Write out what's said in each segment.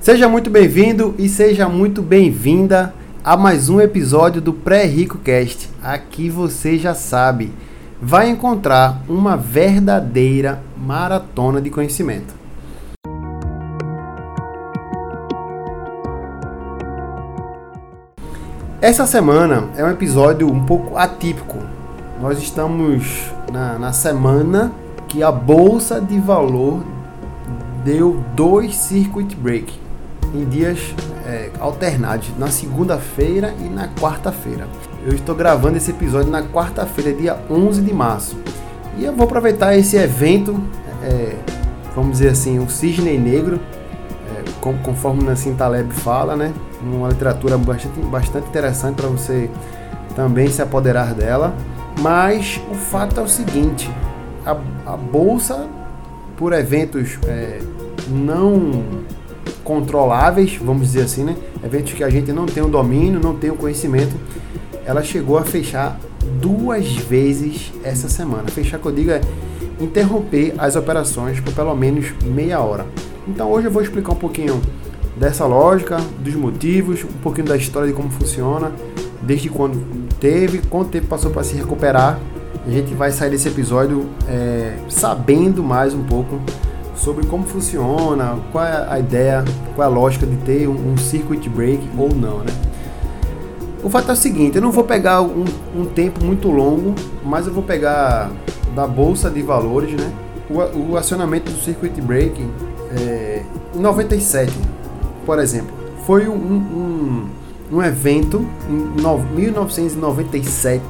Seja muito bem-vindo e seja muito bem-vinda a mais um episódio do Pré-Rico Cast. Aqui você já sabe, vai encontrar uma verdadeira maratona de conhecimento. Essa semana é um episódio um pouco atípico. Nós estamos na, na semana que a bolsa de valor deu dois circuit break em dias é, alternados, na segunda-feira e na quarta-feira. Eu estou gravando esse episódio na quarta-feira, dia 11 de março. E eu vou aproveitar esse evento, é, vamos dizer assim, o cisne negro, é, conforme Nassim Taleb fala, né? uma literatura bastante, bastante interessante para você também se apoderar dela. Mas o fato é o seguinte: a, a bolsa, por eventos é, não controláveis, vamos dizer assim, né? Eventos que a gente não tem o domínio, não tem o conhecimento, ela chegou a fechar duas vezes essa semana. Fechar que eu digo é interromper as operações por pelo menos meia hora. Então hoje eu vou explicar um pouquinho dessa lógica, dos motivos, um pouquinho da história de como funciona, desde quando teve, quanto tempo passou para se recuperar. A gente vai sair desse episódio é, sabendo mais um pouco sobre como funciona, qual é a ideia, qual é a lógica de ter um, um circuit break ou não, né? O fato é o seguinte, eu não vou pegar um, um tempo muito longo, mas eu vou pegar da bolsa de valores, né? O, o acionamento do circuit break é, em 97 por exemplo, foi um, um, um evento em 1997,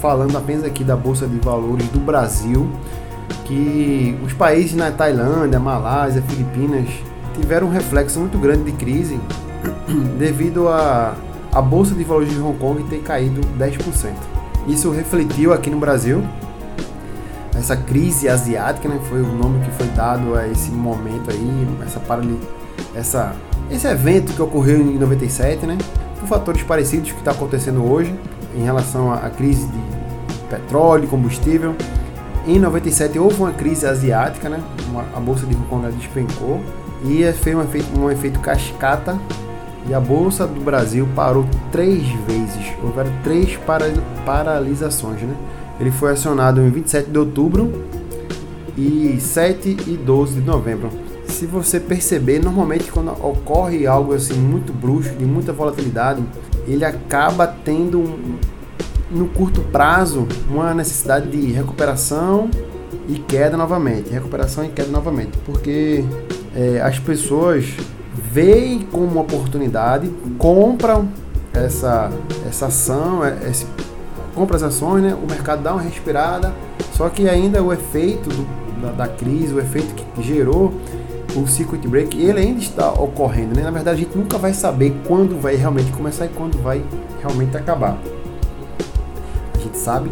falando apenas aqui da Bolsa de Valores do Brasil, que os países na Tailândia, Malásia, Filipinas tiveram um reflexo muito grande de crise devido a a bolsa de valores de Hong Kong ter caído 10%. Isso refletiu aqui no Brasil. Essa crise asiática, né, foi o nome que foi dado a esse momento aí, essa paralisia essa, esse evento que ocorreu em 97, né? Por fatores parecidos que está acontecendo hoje em relação à crise de petróleo, combustível. Em 97 houve uma crise asiática, né? Uma, a bolsa de Hong Kong despencou e foi um efeito, um efeito cascata e a bolsa do Brasil parou três vezes. Houveram três para, paralisações, né? Ele foi acionado em 27 de outubro e 7 e 12 de novembro se você perceber, normalmente quando ocorre algo assim muito brusco, de muita volatilidade, ele acaba tendo um, no curto prazo uma necessidade de recuperação e queda novamente, recuperação e queda novamente, porque é, as pessoas veem como uma oportunidade, compram essa, essa ação, é, esse, compram as ações, né? o mercado dá uma respirada, só que ainda o efeito do, da, da crise, o efeito que gerou o circuit break ele ainda está ocorrendo, né? Na verdade, a gente nunca vai saber quando vai realmente começar e quando vai realmente acabar. Gente sabe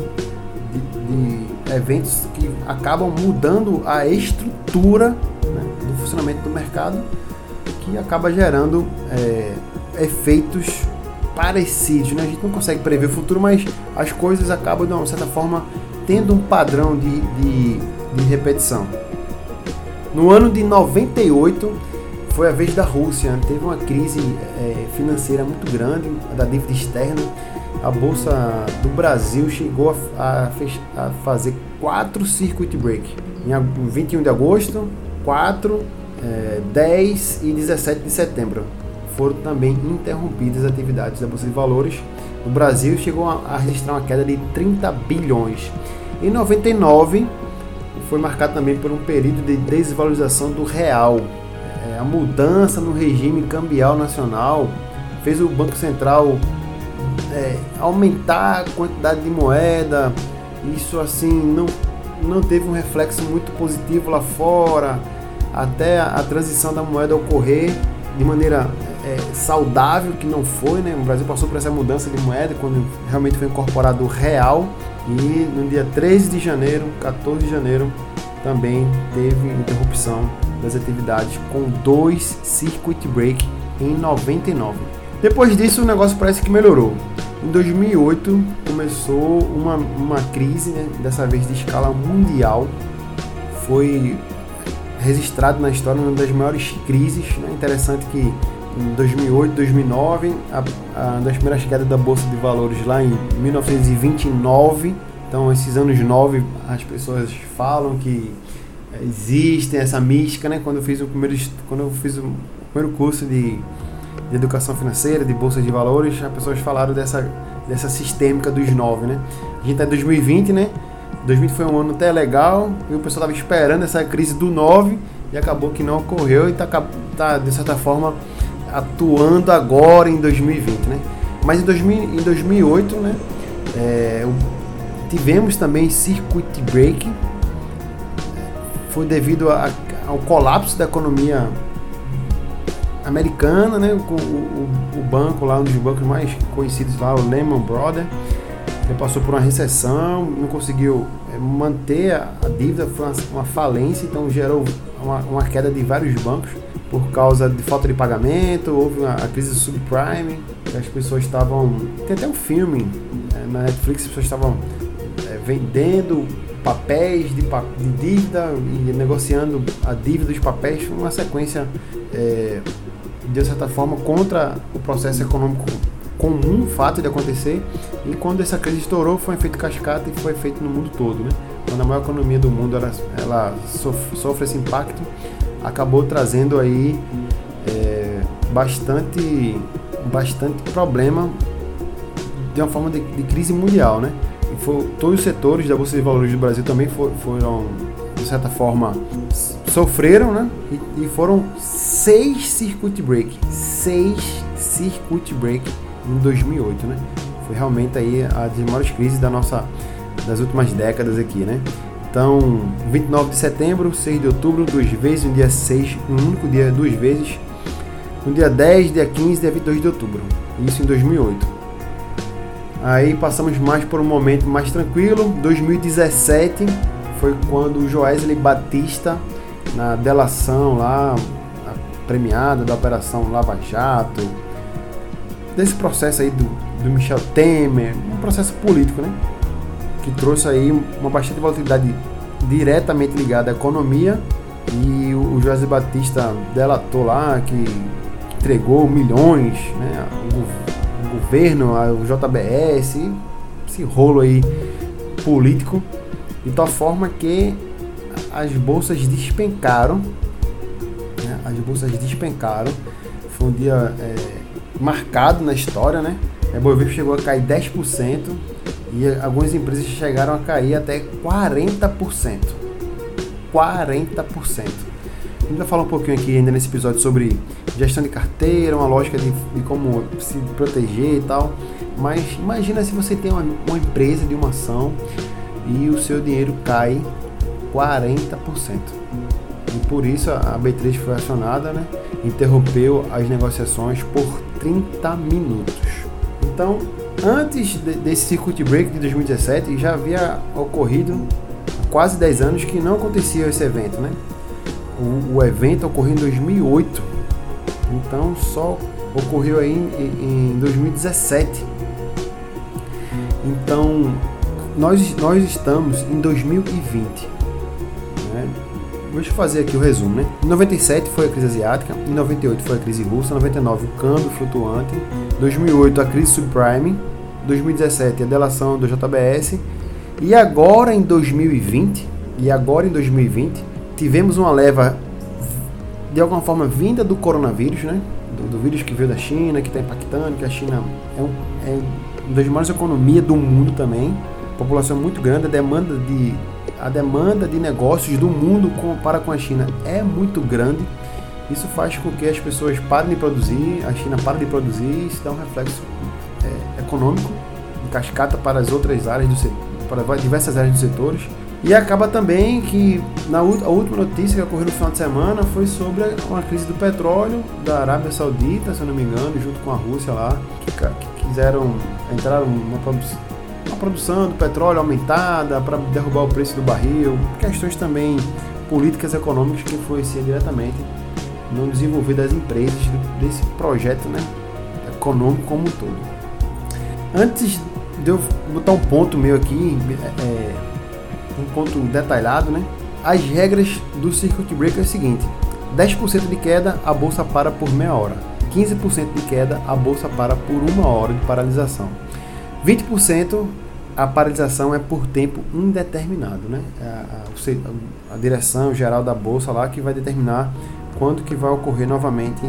de, de eventos que acabam mudando a estrutura né, do funcionamento do mercado, que acaba gerando é, efeitos parecidos. Né? A gente não consegue prever o futuro, mas as coisas acabam, de uma certa forma, tendo um padrão de, de, de repetição. No ano de 98 foi a vez da Rússia, teve uma crise é, financeira muito grande da dívida externa. A bolsa do Brasil chegou a, a, a fazer quatro circuit break em 21 de agosto, 4, é, 10 e 17 de setembro. Foram também interrompidas as atividades da bolsa de valores. O Brasil chegou a, a registrar uma queda de 30 bilhões. Em 99 foi marcado também por um período de desvalorização do real. É, a mudança no regime cambial nacional fez o Banco Central é, aumentar a quantidade de moeda. Isso assim não, não teve um reflexo muito positivo lá fora, até a, a transição da moeda ocorrer de maneira é, saudável, que não foi, né? O Brasil passou por essa mudança de moeda quando realmente foi incorporado o real e no dia 13 de janeiro, 14 de janeiro, também teve interrupção das atividades com dois circuit break em 99. Depois disso, o negócio parece que melhorou. Em 2008 começou uma, uma crise, né, dessa vez de escala mundial. Foi registrado na história uma das maiores crises. Né? Interessante que em 2008, 2009, a, a, das primeiras quedas da Bolsa de Valores lá em 1929. Então, esses anos 9, as pessoas falam que existem essa mística, né? Quando eu fiz o primeiro, quando eu fiz o primeiro curso de, de educação financeira, de bolsa de valores, as pessoas falaram dessa, dessa sistêmica dos 9, né? A gente está em 2020, né? 2020 foi um ano até legal e o pessoal estava esperando essa crise do 9 e acabou que não ocorreu e está, tá, de certa forma, atuando agora em 2020, né? Mas em, 2000, em 2008, né? É, tivemos também circuit break, foi devido a, ao colapso da economia americana, né? O, o, o, banco lá, um dos bancos mais conhecidos lá, o Lehman Brothers, ele passou por uma recessão, não conseguiu é, manter a, a dívida, foi uma, uma, falência, então gerou uma, uma queda de vários bancos por causa de falta de pagamento, houve uma, a crise do subprime, as pessoas estavam. Tem até um filme é, na Netflix, as pessoas estavam é, vendendo papéis de, de, dívida e negociando a dívida dos papéis, uma sequência é, de certa forma contra o processo econômico comum, fato de acontecer. E quando essa crise estourou, foi um efeito cascata e foi feito no mundo todo, né? Quando a maior economia do mundo ela, ela sofre, sofre esse impacto, acabou trazendo aí é, bastante, bastante problema de uma forma de, de, crise mundial, né? Foi, todos os setores da Bolsa de Valores do Brasil também for, foram, de certa forma, sofreram, né? E, e, foram seis circuit break, seis circuit break em 2008, né? Foi realmente aí a das maiores crises da nossa, das últimas décadas aqui, né? Então, 29 de setembro, 6 de outubro, duas vezes, no dia 6, um único dia, duas vezes. No dia 10, dia 15, dia 22 de outubro. Isso em 2008. Aí passamos mais por um momento mais tranquilo. 2017 foi quando o Joesley Batista, na delação lá, premiada da Operação Lava Jato, desse processo aí do, do Michel Temer, um processo político, né? que trouxe aí uma bastante volatilidade diretamente ligada à economia e o José Batista delatou lá que entregou milhões, né, o, governo, o JBS, esse rolo aí político, de tal forma que as bolsas despencaram, né, as bolsas despencaram, foi um dia é, marcado na história, né, a Bovespa chegou a cair 10%, e algumas empresas chegaram a cair até 40%. 40%. Gente vai falar um pouquinho aqui ainda nesse episódio sobre gestão de carteira, uma lógica de, de como se proteger e tal. Mas imagina se você tem uma, uma empresa de uma ação e o seu dinheiro cai 40%. E por isso a B3 foi acionada, né? interrompeu as negociações por 30 minutos. Então, antes de, desse circuit break de 2017 já havia ocorrido quase 10 anos que não acontecia esse evento, né? O, o evento ocorreu em 2008, então só ocorreu aí em, em 2017. Então nós, nós estamos em 2020. Né? Deixa eu fazer aqui o resumo, né? Em 97 foi a crise asiática, em 98 foi a crise russa, em 99 o câmbio flutuante, 2008 a crise subprime, 2017 a delação do JBS e agora em 2020 e agora em 2020 tivemos uma leva de alguma forma vinda do coronavírus, né? Do, do vírus que veio da China, que está impactando, que a China é, um, é uma das maiores economias do mundo também, população muito grande, a demanda de a demanda de negócios do mundo com, para com a China é muito grande. Isso faz com que as pessoas parem de produzir, a China para de produzir, isso dá um reflexo é, econômico de cascata para as outras áreas do setor, para diversas áreas dos setores. E acaba também que na a última notícia que ocorreu no final de semana foi sobre uma crise do petróleo da Arábia Saudita, se eu não me engano, junto com a Rússia lá, que, que quiseram entrar numa produção, uma produção do petróleo aumentada para derrubar o preço do barril, questões também políticas econômicas que influenciam diretamente no desenvolver das empresas desse projeto né, econômico como um todo. Antes de eu botar um ponto meu aqui, é, é, um ponto detalhado, né? as regras do circuit breaker é o seguinte: 10% de queda, a bolsa para por meia hora. 15% de queda, a bolsa para por uma hora de paralisação. 20% a paralisação é por tempo indeterminado, né? É a, a, a, direção geral da bolsa lá que vai determinar quando que vai ocorrer novamente,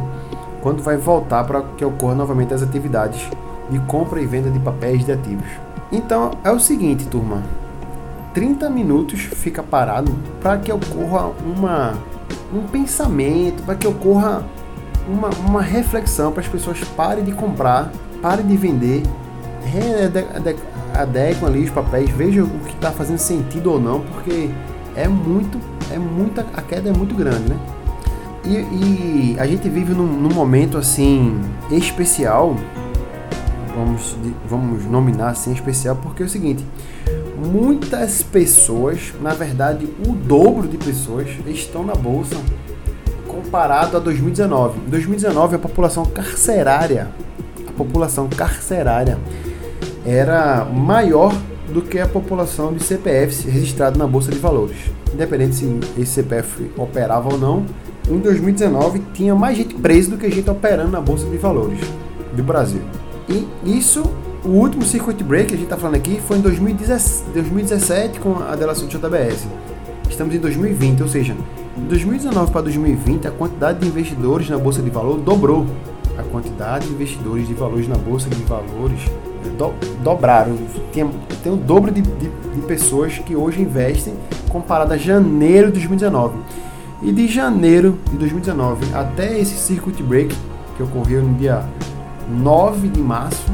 quando vai voltar para que ocorra novamente as atividades de compra e venda de papéis de ativos. Então é o seguinte, turma, 30 minutos fica parado para que ocorra uma, um pensamento, para que ocorra uma, uma reflexão, para as pessoas parem de comprar, parem de vender, adequam ali os papéis, vejam o que está fazendo sentido ou não, porque é muito, é muita, a queda é muito grande, né? E, e a gente vive num, num momento assim especial, vamos, vamos nominar assim especial, porque é o seguinte, muitas pessoas, na verdade, o dobro de pessoas estão na bolsa comparado a 2019. Em 2019, a população carcerária, a população carcerária era maior do que a população de CPFs registrado na bolsa de valores. Independente se esse CPF operava ou não, em 2019 tinha mais gente presa do que gente operando na bolsa de valores do Brasil. E isso o último circuit break que a gente está falando aqui foi em 2017 com a delação do JBS. Estamos em 2020, ou seja, de 2019 para 2020 a quantidade de investidores na bolsa de valor dobrou. A quantidade de investidores de valores na bolsa de valores do, dobraram. Tem, tem o dobro de, de, de pessoas que hoje investem comparado a janeiro de 2019. E de janeiro de 2019 até esse circuit break que ocorreu no dia 9 de março,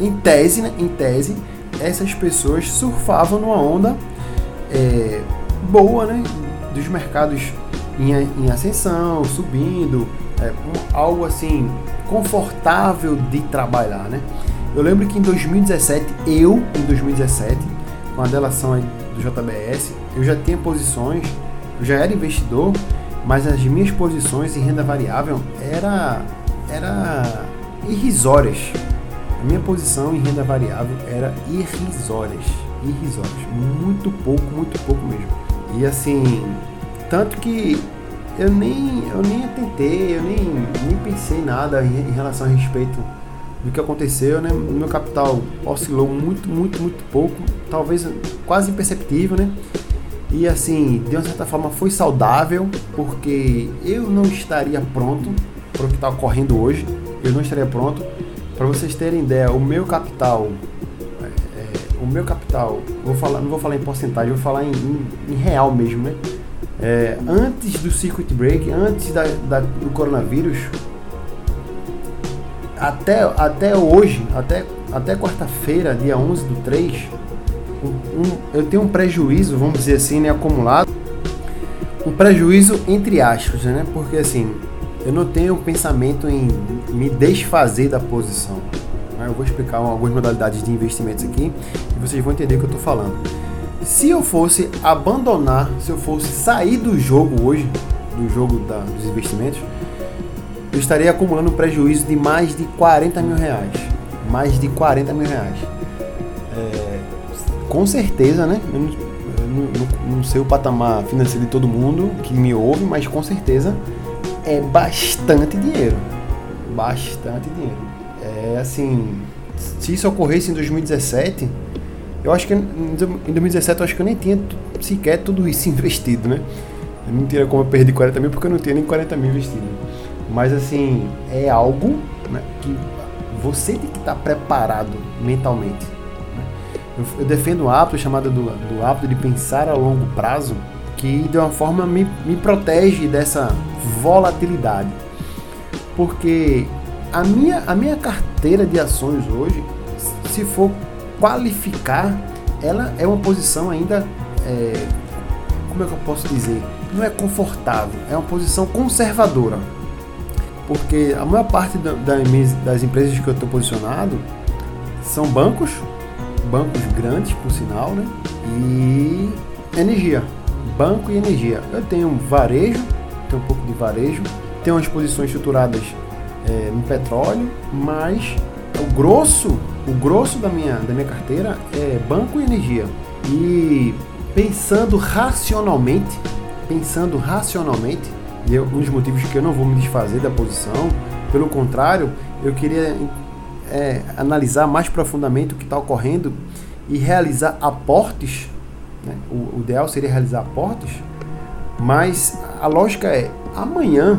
em tese, né, em tese, essas pessoas surfavam numa onda é, boa, né, dos mercados em, em ascensão, subindo, é, algo assim confortável de trabalhar, né? Eu lembro que em 2017, eu em 2017, com a delação do JBS, eu já tinha posições, eu já era investidor, mas as minhas posições em renda variável era era irrisórias. Minha posição em renda variável era irrisórias, irrisórias, muito pouco, muito pouco mesmo. E assim, tanto que eu nem eu nem tentei, eu nem, nem pensei nada em, em relação a respeito do que aconteceu, né? O meu capital oscilou muito, muito, muito pouco, talvez quase imperceptível, né? E assim, de uma certa forma foi saudável, porque eu não estaria pronto para o que está ocorrendo hoje eu não estaria pronto. Para vocês terem ideia, o meu capital, é, é, o meu capital, vou falar, não vou falar em porcentagem, vou falar em, em, em real mesmo, né? É, antes do circuit break, antes da, da, do coronavírus, até, até hoje, até, até quarta-feira, dia 11 do 3, um, eu tenho um prejuízo, vamos dizer assim, né, acumulado. Um prejuízo entre aspas, né? Porque assim, eu não tenho pensamento em me desfazer da posição. Eu vou explicar algumas modalidades de investimentos aqui e vocês vão entender o que eu estou falando. Se eu fosse abandonar, se eu fosse sair do jogo hoje, do jogo da, dos investimentos, eu estaria acumulando um prejuízo de mais de 40 mil reais. Mais de 40 mil reais. É, com certeza, né? Eu não, eu não, não sei o patamar financeiro de todo mundo que me ouve, mas com certeza é bastante dinheiro. Bastante dinheiro. É assim, se isso ocorresse em 2017, eu acho que em 2017 eu acho que eu nem tinha sequer tudo isso investido, né? Eu não tinha como eu perder 40 mil porque eu não tinha nem 40 mil investido. Mas assim, é algo né, que você tem que estar preparado mentalmente. Né? Eu, eu, defendo o hábito chamado do, do hábito de pensar a longo prazo, que de uma forma me, me protege dessa volatilidade. Porque a minha, a minha carteira de ações hoje, se for qualificar, ela é uma posição ainda. É, como é que eu posso dizer? Não é confortável, é uma posição conservadora. Porque a maior parte da, das empresas que eu estou posicionado são bancos, bancos grandes, por sinal, né? E energia banco e energia. Eu tenho varejo, tenho um pouco de varejo, tenho umas posições estruturadas é, no petróleo, mas o grosso, o grosso da minha, da minha carteira é banco e energia. E pensando racionalmente, pensando racionalmente, e um dos motivos que eu não vou me desfazer da posição, pelo contrário, eu queria é, analisar mais profundamente o que está ocorrendo e realizar aportes. Né? O, o ideal seria realizar aportes, mas a lógica é amanhã,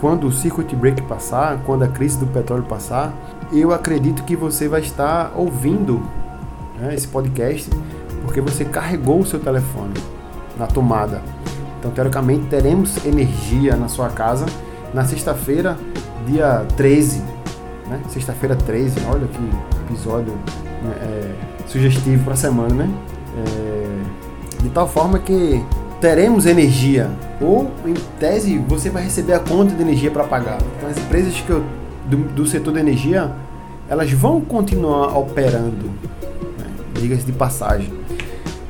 quando o circuit break passar, quando a crise do petróleo passar, eu acredito que você vai estar ouvindo né, esse podcast porque você carregou o seu telefone na tomada. Então, teoricamente, teremos energia na sua casa na sexta-feira, dia 13. Né? Sexta-feira 13, olha que episódio né, é, sugestivo para a semana, né? É, de tal forma que teremos energia, ou em tese você vai receber a conta de energia para pagar. Então, as empresas que eu, do, do setor de energia, elas vão continuar operando, né? diga-se de passagem.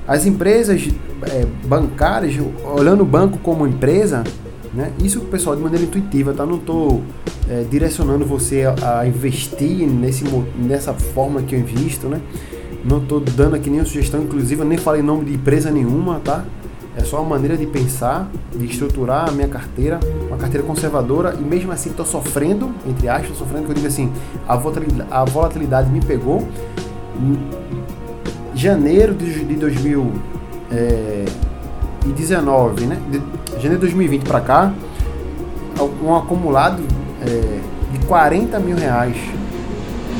As empresas é, bancárias, olhando o banco como empresa, né? Isso, pessoal, de maneira intuitiva, tá? Não estou é, direcionando você a, a, investir nesse, nessa forma que eu invisto, né? Não estou dando aqui nenhuma sugestão, inclusive eu nem falei nome de empresa nenhuma, tá? É só uma maneira de pensar, de estruturar a minha carteira, uma carteira conservadora, e mesmo assim estou sofrendo, entre aspas, sofrendo, que eu digo assim, a volatilidade, a volatilidade me pegou. Em janeiro de, de 2019, é, né? De janeiro de 2020 para cá, um acumulado é, de 40 mil reais,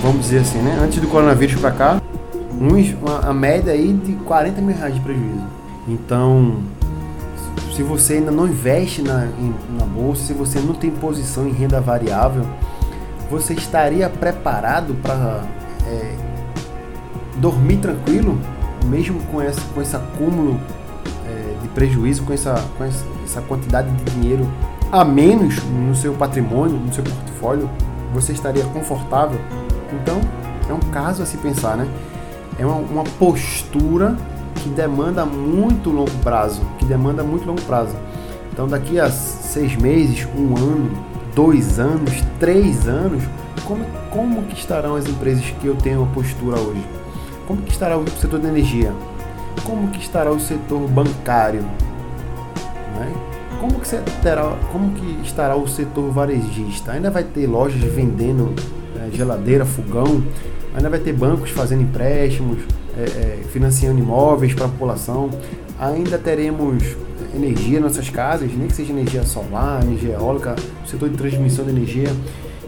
vamos dizer assim, né? Antes do coronavírus para cá, uns, uma, a média aí de 40 mil reais de prejuízo. Então, se você ainda não investe na, em, na bolsa, se você não tem posição em renda variável, você estaria preparado para é, dormir tranquilo, mesmo com, essa, com esse acúmulo é, de prejuízo, com essa, com essa quantidade de dinheiro a menos no seu patrimônio, no seu portfólio, você estaria confortável? Então, é um caso a se pensar, né? É uma, uma postura que demanda muito longo prazo, que demanda muito longo prazo. Então, daqui a seis meses, um ano, dois anos, três anos, como, como que estarão as empresas que eu tenho uma postura hoje? Como que estará o setor de energia? Como que estará o setor bancário? Né? Como que, terá, como que estará o setor varejista? Ainda vai ter lojas vendendo é, geladeira, fogão, ainda vai ter bancos fazendo empréstimos, é, é, financiando imóveis para a população, ainda teremos energia nas nossas casas, nem que seja energia solar, energia eólica, setor de transmissão de energia.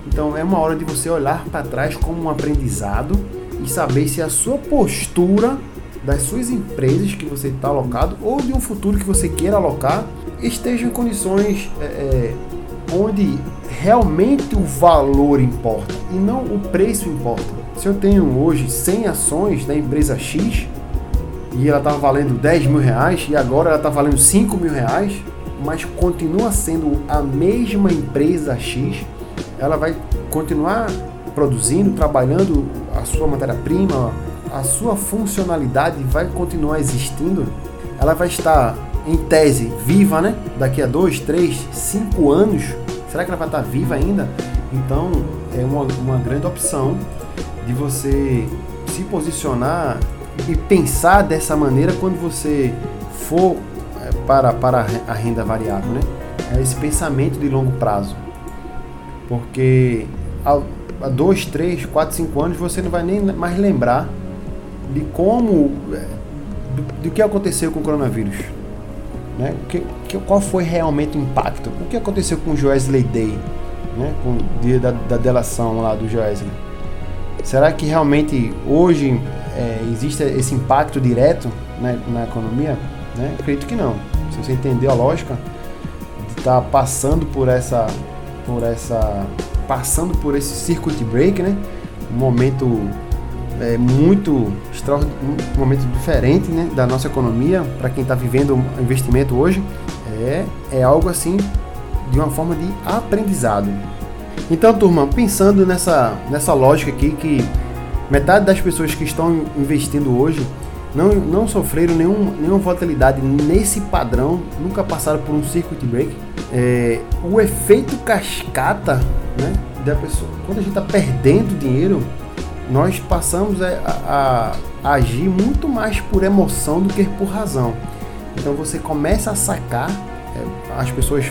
Então é uma hora de você olhar para trás como um aprendizado e saber se a sua postura das suas empresas que você está alocado ou de um futuro que você queira alocar esteja em condições é, é onde realmente o valor importa e não o preço importa. Se eu tenho hoje 100 ações da empresa X e ela estava valendo 10 mil reais e agora ela está valendo 5 mil reais, mas continua sendo a mesma empresa X, ela vai continuar produzindo, trabalhando a sua matéria-prima, a sua funcionalidade vai continuar existindo, ela vai estar em tese viva, né? Daqui a dois, três, cinco anos, será que ela vai estar viva ainda? Então é uma, uma grande opção de você se posicionar e pensar dessa maneira quando você for é, para, para a renda variável, né? É esse pensamento de longo prazo. Porque há dois, três, quatro, cinco anos você não vai nem mais lembrar de como, é, do, do que aconteceu com o coronavírus. Né? Que, que, qual foi realmente o impacto? O que aconteceu com o Joesley Day, né? com o dia da, da delação lá do Joesley? Será que realmente hoje é, existe esse impacto direto na, na economia? Né? Acredito que não. Se você entender a lógica de estar tá passando por essa, por essa, passando por esse circuit break, né? Um momento é muito um momento diferente, né, da nossa economia para quem está vivendo investimento hoje. É, é algo assim de uma forma de aprendizado. Então, turma, pensando nessa, nessa lógica aqui que metade das pessoas que estão investindo hoje não, não sofreram nenhum, nenhuma volatilidade nesse padrão, nunca passaram por um circuit break. É, o efeito cascata, né, da pessoa, quando a gente está perdendo dinheiro, nós passamos a, a, agir muito mais por emoção do que por razão. Então você começa a sacar, é, as pessoas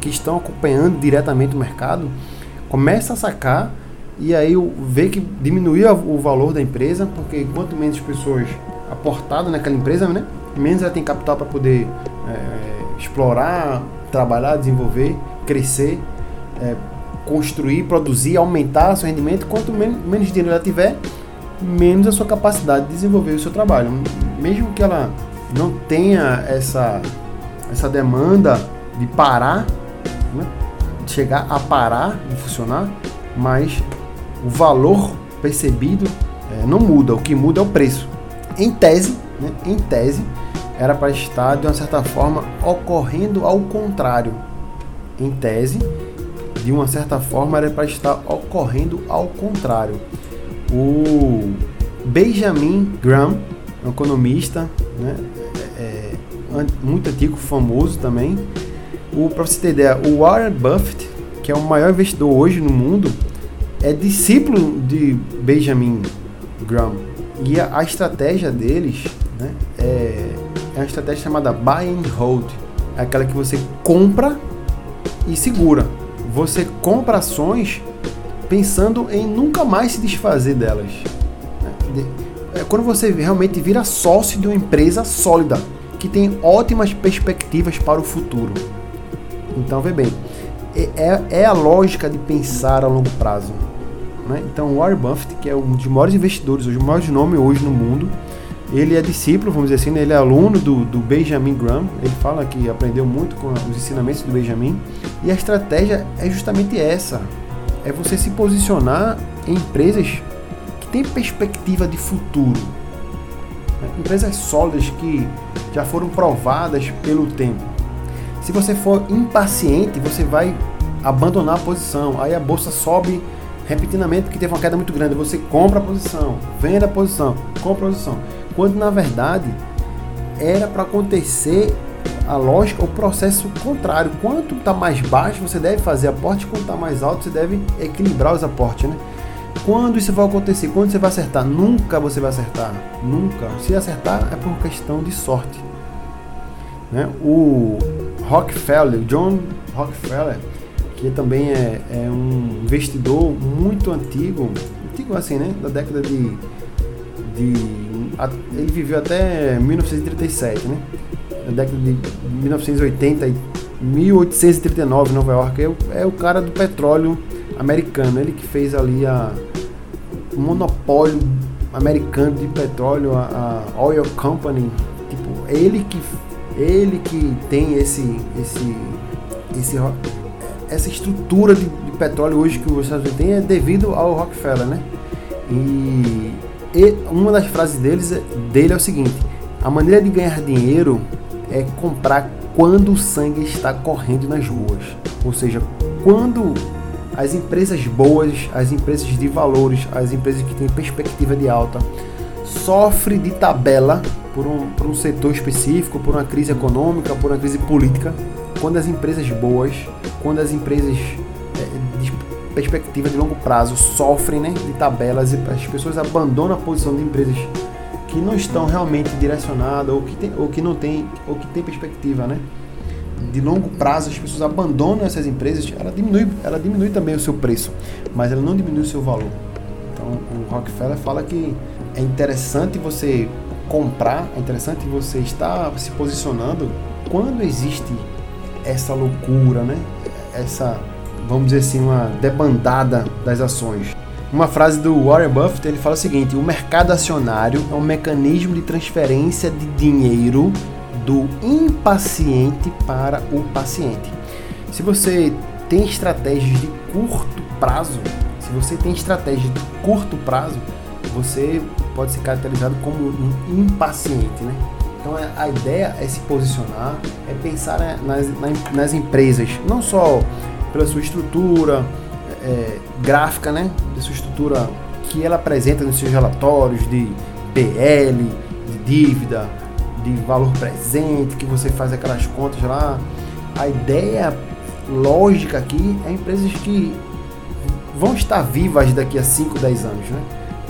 que estão acompanhando diretamente o mercado, começa a sacar e aí vê que diminuiu o valor da empresa, porque quanto menos pessoas aportadas naquela empresa, né, menos ela tem capital para poder é, explorar, trabalhar, desenvolver, crescer, é, construir, produzir, aumentar seu rendimento. Quanto men menos dinheiro ela tiver, menos a sua capacidade de desenvolver o seu trabalho. Mesmo que ela não tenha essa, essa demanda de parar, né, chegar a parar de funcionar, mas o valor percebido é, não muda, o que muda é o preço. Em tese, né, em tese, era para estar de uma certa forma ocorrendo ao contrário. Em tese, de uma certa forma era para estar ocorrendo ao contrário. O Benjamin Graham, economista, né, é, é muito antigo, famoso também. O para você ter ideia, o Warren Buffett, que é o maior investidor hoje no mundo, é discípulo de Benjamin Graham. E a, a estratégia deles né, é, é uma estratégia chamada buy and hold. É aquela que você compra e segura. Você compra ações pensando em nunca mais se desfazer delas. É quando você realmente vira sócio de uma empresa sólida, que tem ótimas perspectivas para o futuro. Então, vê bem, é, é, é a lógica de pensar a longo prazo. Né? Então, Warren Buffett, que é um dos maiores investidores, o maior nome hoje no mundo, ele é discípulo, vamos dizer assim, né? ele é aluno do, do Benjamin Graham. Ele fala que aprendeu muito com os ensinamentos do Benjamin. E a estratégia é justamente essa: é você se posicionar em empresas que têm perspectiva de futuro, empresas sólidas que já foram provadas pelo tempo. Se você for impaciente, você vai abandonar a posição. Aí a bolsa sobe repetidamente porque teve uma queda muito grande. Você compra a posição, vende a posição, compra a posição. Quando na verdade era para acontecer a lógica, o processo contrário. Quanto está mais baixo, você deve fazer aporte, quanto está mais alto, você deve equilibrar os aportes, né? Quando isso vai acontecer? Quando você vai acertar? Nunca você vai acertar. Nunca. Se acertar é por questão de sorte. Né? O Rockefeller, John Rockefeller, que também é, é um investidor muito antigo, antigo assim, né? Da década de, de ele viveu até 1937, né? Na década de 1980 e 1839 em Nova York. É o, é o cara do petróleo americano. Ele que fez ali a, o monopólio americano de petróleo, a, a Oil Company. Tipo, ele que, ele que tem esse, esse, esse essa estrutura de, de, petróleo hoje que os Estados Unidos têm é devido ao Rockefeller, né? E, e uma das frases deles, é, dele é o seguinte: a maneira de ganhar dinheiro é comprar quando o sangue está correndo nas ruas. Ou seja, quando as empresas boas, as empresas de valores, as empresas que têm perspectiva de alta, sofrem de tabela por um, por um setor específico, por uma crise econômica, por uma crise política, quando as empresas boas, quando as empresas perspectiva de longo prazo sofrem né, de tabelas e as pessoas abandonam a posição de empresas que não estão realmente direcionadas ou que, tem, ou que não tem ou que tem perspectiva né, de longo prazo, as pessoas abandonam essas empresas, ela diminui, ela diminui também o seu preço, mas ela não diminui o seu valor. Então o Rockefeller fala que é interessante você comprar, é interessante você estar se posicionando quando existe essa loucura, né? Essa, vamos dizer assim, uma debandada das ações. Uma frase do Warren Buffett, ele fala o seguinte: "O mercado acionário é um mecanismo de transferência de dinheiro do impaciente para o paciente". Se você tem estratégias de curto prazo, se você tem estratégias de curto prazo, você pode ser caracterizado como um impaciente, né? Então é, a ideia é se posicionar, é pensar né, nas, nas empresas, não só pela sua estrutura é, gráfica, né, da sua estrutura que ela apresenta nos seus relatórios de PL, de dívida, de valor presente, que você faz aquelas contas lá. A ideia lógica aqui é empresas que vão estar vivas daqui a 5, 10 anos. Né?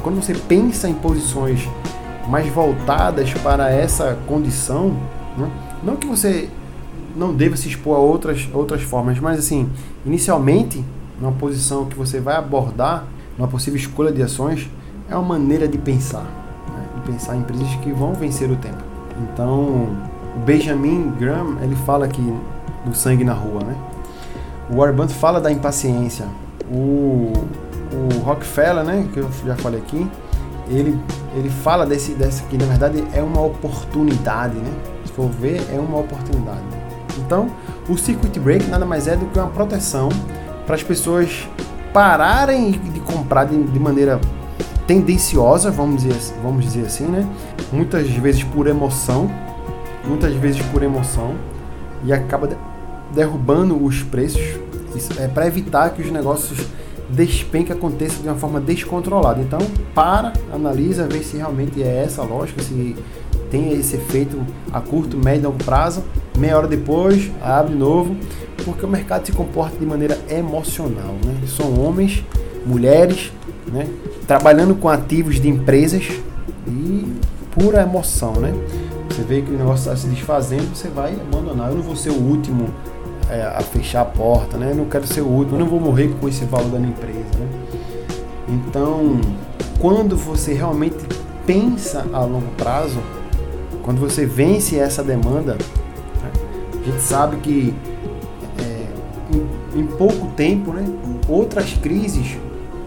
Quando você pensa em posições mais voltadas para essa condição, né? não que você não deva se expor a outras, outras formas, mas assim, inicialmente, numa posição que você vai abordar, numa possível escolha de ações, é uma maneira de pensar, né? de pensar em empresas que vão vencer o tempo. Então, o Benjamin Graham, ele fala aqui do sangue na rua, né? O Warren fala da impaciência. O, o Rockefeller, né, que eu já falei aqui, ele, ele fala desse, desse que na verdade é uma oportunidade, né? Se for ver, é uma oportunidade. Então, o circuit break nada mais é do que uma proteção para as pessoas pararem de comprar de, de, maneira tendenciosa, vamos dizer, vamos dizer assim, né? Muitas vezes por emoção, muitas vezes por emoção, e acaba derrubando os preços é para evitar que os negócios despenque aconteça de uma forma descontrolada. Então, para, analisa, vê se realmente é essa a lógica, se tem esse efeito a curto, médio e longo prazo. Meia hora depois, abre novo, porque o mercado se comporta de maneira emocional. Né? São homens, mulheres, né? trabalhando com ativos de empresas e pura emoção. Né? Você vê que o negócio está se desfazendo, você vai abandonar. Eu não vou ser o último é, a fechar a porta, né? Eu não quero ser o último, eu não vou morrer com esse valor da minha empresa, né? Então, quando você realmente pensa a longo prazo, quando você vence essa demanda? A gente sabe que é, em, em, pouco tempo, né? Outras crises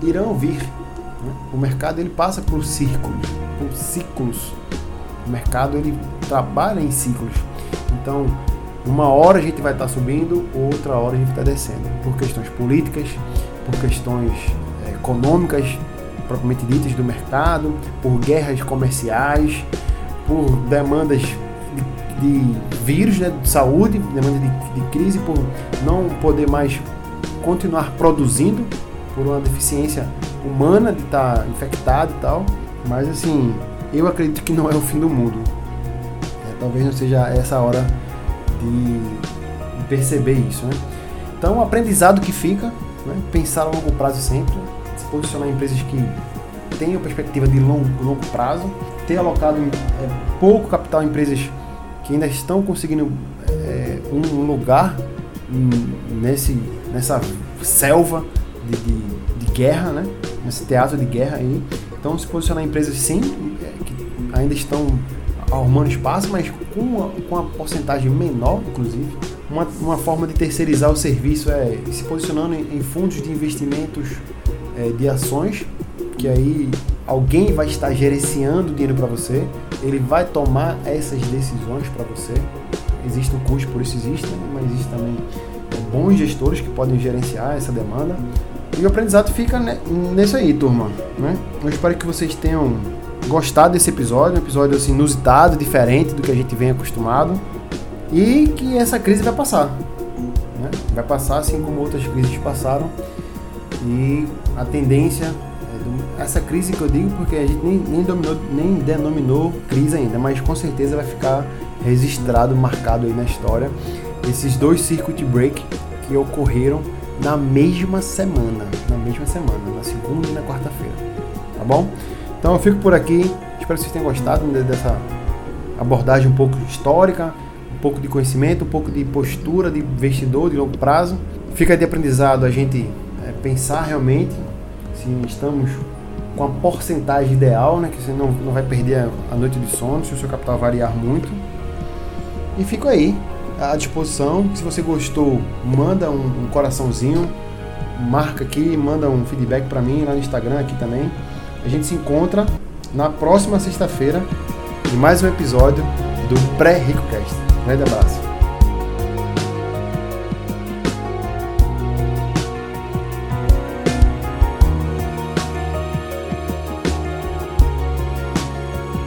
irão vir. Né? O mercado ele passa por círculos, por ciclos. O mercado ele trabalha em ciclos. Então, uma hora a gente vai estar subindo, outra hora a gente está descendo, por questões políticas, por questões é, econômicas propriamente ditas do mercado, por guerras comerciais, por demandas de, vírus, né, de saúde, demanda de, de crise, por não poder mais continuar produzindo, por uma deficiência humana de estar tá infectado e tal. Mas assim, eu acredito que não é o fim do mundo. É, talvez não seja essa hora de perceber isso. Né? Então, o aprendizado que fica, né? pensar a longo prazo sempre, se posicionar em empresas que tenham perspectiva de longo, longo prazo, ter alocado é, pouco capital em empresas que ainda estão conseguindo é, um lugar nesse, nessa selva de, de, de, guerra, né? nesse teatro de guerra aí. Então, se posicionar em empresas sim, é, que ainda estão arrumando espaço, mas com uma, com uma porcentagem menor, inclusive. Uma, uma forma de terceirizar o serviço é se posicionando em, em fundos de investimentos é, de ações, que aí alguém vai estar gerenciando o dinheiro para você, ele vai tomar essas decisões para você. Existe um custo, por isso existe, né? mas existe também bons gestores que podem gerenciar essa demanda. E o aprendizado fica nesse aí, turma. Né? Eu espero que vocês tenham gostado desse episódio, um episódio assim, inusitado, diferente do que a gente vem acostumado. E que essa crise vai passar. Né? Vai passar assim como outras crises passaram. E a tendência, essa crise que eu digo porque a gente nem, nem, dominou, nem denominou crise ainda, mas com certeza vai ficar registrado, marcado aí na história. Esses dois circuit break que ocorreram na mesma semana, na mesma semana, na segunda e na quarta-feira, tá bom? Então eu fico por aqui. Espero que vocês tenham gostado dessa abordagem um pouco histórica, um pouco de conhecimento, um pouco de postura de investidor de longo prazo. Fica de aprendizado a gente é, pensar realmente se estamos com a porcentagem ideal, né, que você não, não vai perder a noite de sono se o seu capital variar muito. E fico aí à disposição. Se você gostou, manda um, um coraçãozinho, marca aqui, manda um feedback para mim lá no Instagram aqui também. A gente se encontra na próxima sexta-feira em mais um episódio do Pré-RicoCast. Um grande abraço.